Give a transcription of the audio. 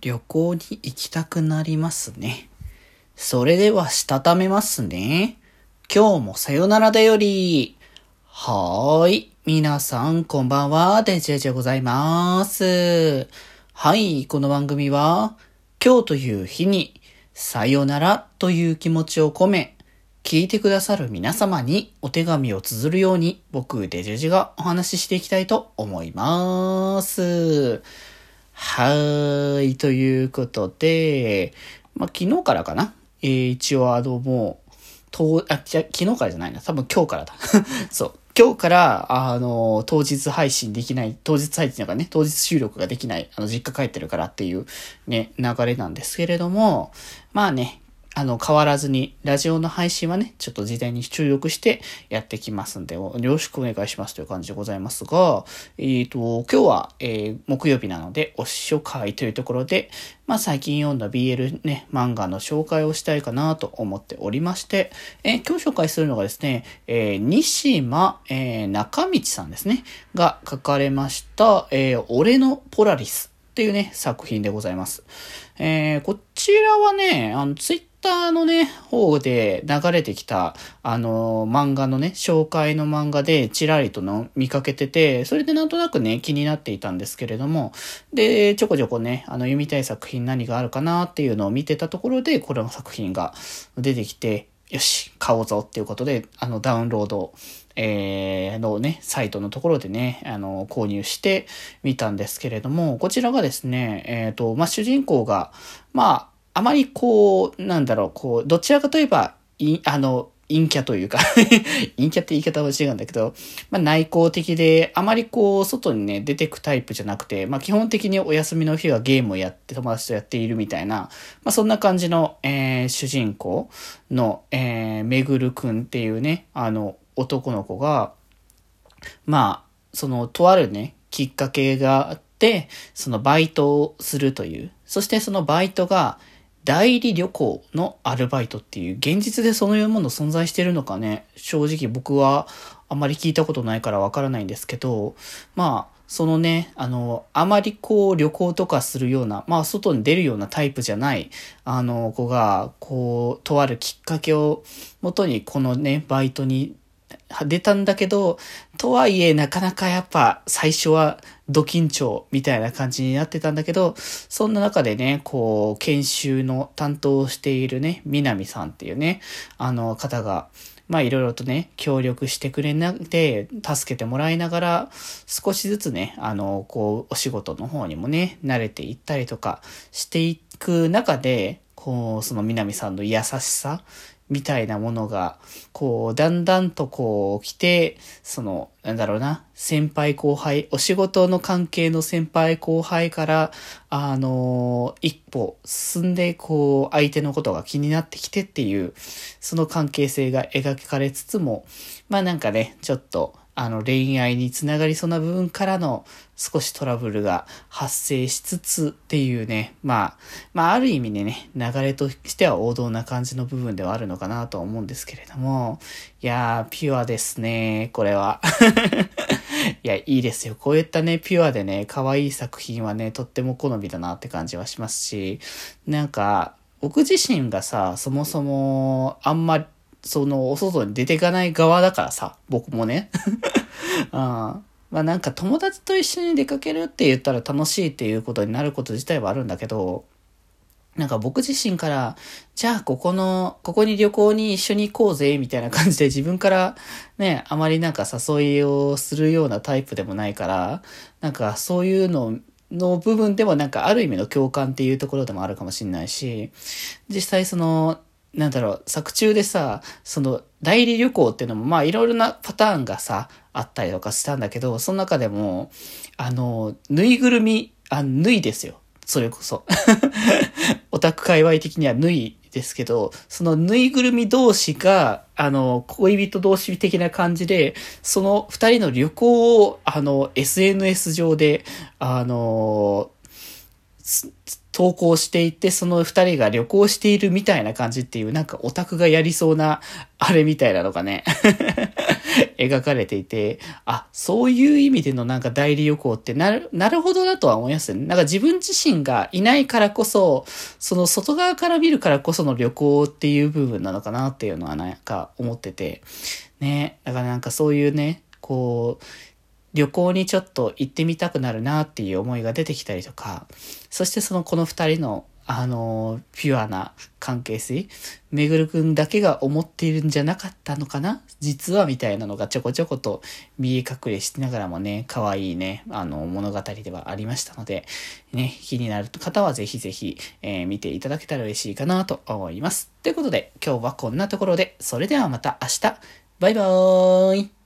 旅行に行きたくなりますね。それでは、したためますね。今日もさよならだより。はーい。皆さん、こんばんは。デジェジでございます。はい。この番組は、今日という日に、さよならという気持ちを込め、聞いてくださる皆様にお手紙を綴るように、僕、デジェジがお話ししていきたいと思います。はーい。ということで、まあ、昨日からかな？えー、一応あの、もう、と、あ、じゃ、昨日からじゃないな。多分今日からだ。そう。今日から、あの、当日配信できない、当日配信がね、当日収録ができない、あの、実家帰ってるからっていうね、流れなんですけれども、まあね、あの、変わらずに、ラジオの配信はね、ちょっと事前に注力してやってきますんで、よろしくお願いしますという感じでございますが、えっ、ー、と、今日は、えー、木曜日なので、お師匠会というところで、まあ、最近読んだ BL ね、漫画の紹介をしたいかなと思っておりまして、えー、今日紹介するのがですね、えー、西間、えー、中道さんですね、が書かれました、えー、俺のポラリスっていうね、作品でございます。えー、こちらはね、あの、ツイッターのね、方で流れてきた、あの、漫画のね、紹介の漫画でちらりとの見かけてて、それでなんとなくね、気になっていたんですけれども、で、ちょこちょこね、あの、読みたい作品何があるかなっていうのを見てたところで、これの作品が出てきて、よし、買おうぞっていうことで、あの、ダウンロード、えー、のね、サイトのところでね、あの、購入してみたんですけれども、こちらがですね、えっ、ー、と、まあ、主人公が、まあ、あまりこう、なんだろう、こう、どちらかといえば、い、あの、陰キャというか 陰キャって言い方は違うんだけど、まあ内向的で、あまりこう、外にね、出てくタイプじゃなくて、まあ基本的にお休みの日はゲームをやって友達とやっているみたいな、まあそんな感じの、えー、主人公の、えー、めぐるくんっていうね、あの、男の子が、まあ、その、とあるね、きっかけがあって、そのバイトをするという、そしてそのバイトが、代理旅行のアルバイトっていう、現実でそのようなもの存在してるのかね、正直僕はあまり聞いたことないからわからないんですけど、まあ、そのね、あの、あまりこう旅行とかするような、まあ外に出るようなタイプじゃない、あの子が、こう、とあるきっかけをもとにこのね、バイトに出たんだけど、とはいえなかなかやっぱ最初はド緊張みたいな感じになってたんだけど、そんな中でね、こう、研修の担当をしているね、南さんっていうね、あの方が、まあいろいろとね、協力してくれなくて、助けてもらいながら、少しずつね、あの、こう、お仕事の方にもね、慣れていったりとかしていく中で、こう、その南さんの優しさみたいなものが、こう、だんだんとこう来て、その、なんだろうな、先輩後輩、お仕事の関係の先輩後輩から、あの、一歩進んで、こう、相手のことが気になってきてっていう、その関係性が描かれつつも、まあなんかね、ちょっと、あの、恋愛につながりそうな部分からの少しトラブルが発生しつつっていうね、まあ、まあ、ある意味でね、流れとしては王道な感じの部分ではあるのかなと思うんですけれども、いやー、ピュアですね、これは。いや、いいですよ。こういったね、ピュアでね、可愛い作品はね、とっても好みだなって感じはしますし、なんか、僕自身がさ、そもそも、あんまり、その、お外に出ていかない側だからさ、僕もね。あまあなんか友達と一緒に出かけるって言ったら楽しいっていうことになること自体はあるんだけど、なんか僕自身から、じゃあここの、ここに旅行に一緒に行こうぜ、みたいな感じで自分からね、あまりなんか誘いをするようなタイプでもないから、なんかそういうのの部分でもなんかある意味の共感っていうところでもあるかもしれないし、実際その、なんだろう、作中でさ、その、代理旅行っていうのも、まあ、いろいろなパターンがさ、あったりとかしたんだけど、その中でも、あの、ぬいぐるみ、あ、ぬいですよ。それこそ。オタク界隈的にはぬいですけど、そのぬいぐるみ同士が、あの、恋人同士的な感じで、その二人の旅行を、あの、SNS 上で、あの、投稿していて、その二人が旅行しているみたいな感じっていう、なんかオタクがやりそうな、あれみたいなのがね 描かれていて、あ、そういう意味でのなんか代理旅行ってなる、なるほどなとは思いますね。なんか自分自身がいないからこそ、その外側から見るからこその旅行っていう部分なのかなっていうのはなんか思ってて、ね、だからなんかそういうね、こう、旅行にちょっと行ってみたくなるなっていう思いが出てきたりとか、そしてそのこの二人のあの、ピュアな関係性、めぐるくんだけが思っているんじゃなかったのかな実はみたいなのがちょこちょこと見え隠れしながらもね、可愛いね、あの、物語ではありましたので、ね、気になる方はぜひぜひ、えー、見ていただけたら嬉しいかなと思います。ということで、今日はこんなところで、それではまた明日、バイバーイ